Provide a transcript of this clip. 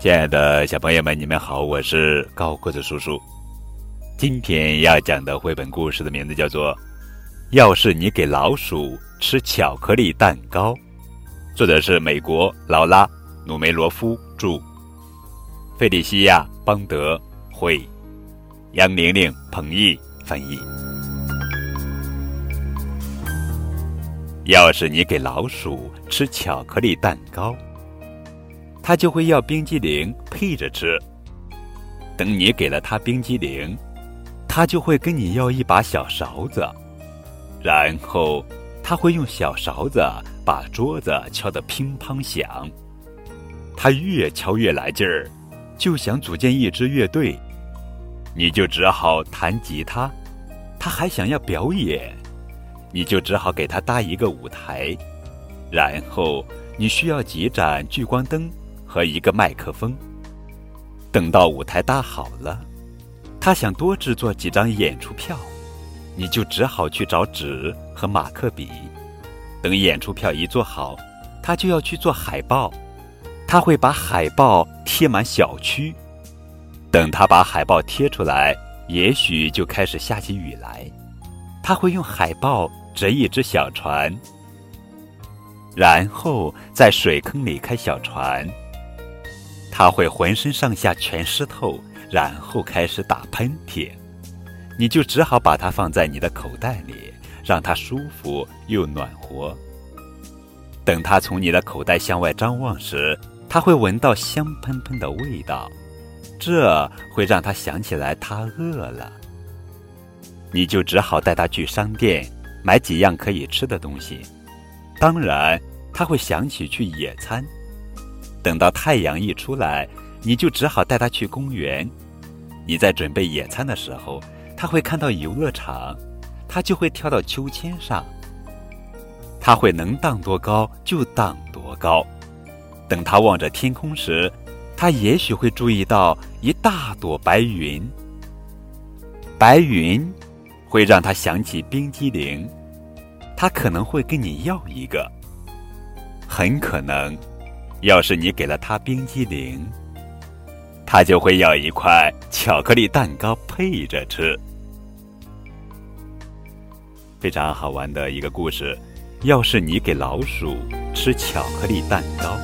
亲爱的小朋友们，你们好，我是高个子叔叔。今天要讲的绘本故事的名字叫做《要是你给老鼠吃巧克力蛋糕》，作者是美国劳拉·努梅罗夫著，费利西亚·邦德绘，杨玲玲、彭毅翻译。要是你给老鼠吃巧克力蛋糕，他就会要冰激凌配着吃。等你给了他冰激凌，他就会跟你要一把小勺子，然后他会用小勺子把桌子敲得乒乓响。他越敲越来劲儿，就想组建一支乐队，你就只好弹吉他。他还想要表演，你就只好给他搭一个舞台，然后你需要几盏聚光灯。和一个麦克风。等到舞台搭好了，他想多制作几张演出票，你就只好去找纸和马克笔。等演出票一做好，他就要去做海报。他会把海报贴满小区。等他把海报贴出来，也许就开始下起雨来。他会用海报折一只小船，然后在水坑里开小船。他会浑身上下全湿透，然后开始打喷嚏，你就只好把它放在你的口袋里，让它舒服又暖和。等它从你的口袋向外张望时，它会闻到香喷喷的味道，这会让它想起来它饿了。你就只好带它去商店买几样可以吃的东西，当然，它会想起去野餐。等到太阳一出来，你就只好带它去公园。你在准备野餐的时候，它会看到游乐场，它就会跳到秋千上。它会能荡多高就荡多高。等它望着天空时，它也许会注意到一大朵白云。白云会让它想起冰激凌，它可能会跟你要一个，很可能。要是你给了他冰激凌，他就会要一块巧克力蛋糕配着吃。非常好玩的一个故事。要是你给老鼠吃巧克力蛋糕。